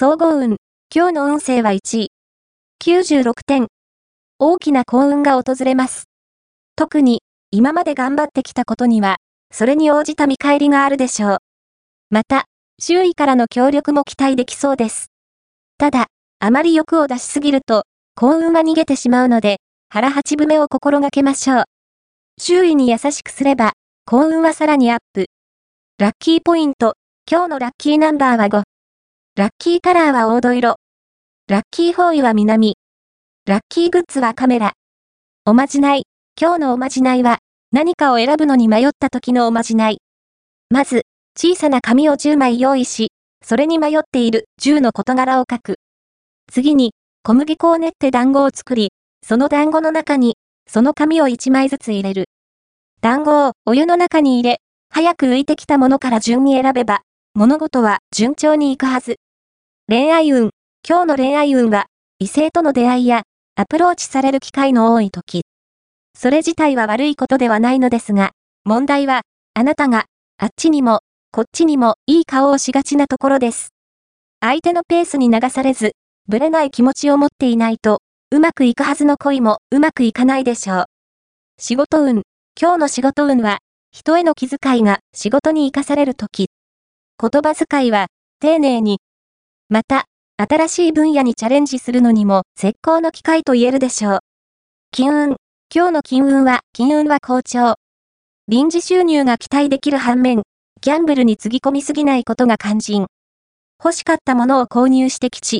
総合運。今日の運勢は1位。96点。大きな幸運が訪れます。特に、今まで頑張ってきたことには、それに応じた見返りがあるでしょう。また、周囲からの協力も期待できそうです。ただ、あまり欲を出しすぎると、幸運が逃げてしまうので、腹八分目を心がけましょう。周囲に優しくすれば、幸運はさらにアップ。ラッキーポイント。今日のラッキーナンバーは5。ラッキーカラーは黄土色。ラッキーフォーイは南。ラッキーグッズはカメラ。おまじない。今日のおまじないは、何かを選ぶのに迷った時のおまじない。まず、小さな紙を10枚用意し、それに迷っている10の事柄を書く。次に、小麦粉を練って団子を作り、その団子の中に、その紙を1枚ずつ入れる。団子をお湯の中に入れ、早く浮いてきたものから順に選べば、物事は順調にいくはず。恋愛運。今日の恋愛運は、異性との出会いや、アプローチされる機会の多い時。それ自体は悪いことではないのですが、問題は、あなたが、あっちにも、こっちにも、いい顔をしがちなところです。相手のペースに流されず、ぶれない気持ちを持っていないと、うまくいくはずの恋もうまくいかないでしょう。仕事運。今日の仕事運は、人への気遣いが仕事に活かされるとき。言葉遣いは、丁寧に。また、新しい分野にチャレンジするのにも絶好の機会と言えるでしょう。金運。今日の金運は、金運は好調。臨時収入が期待できる反面、ギャンブルにつぎ込みすぎないことが肝心。欲しかったものを購入してきち。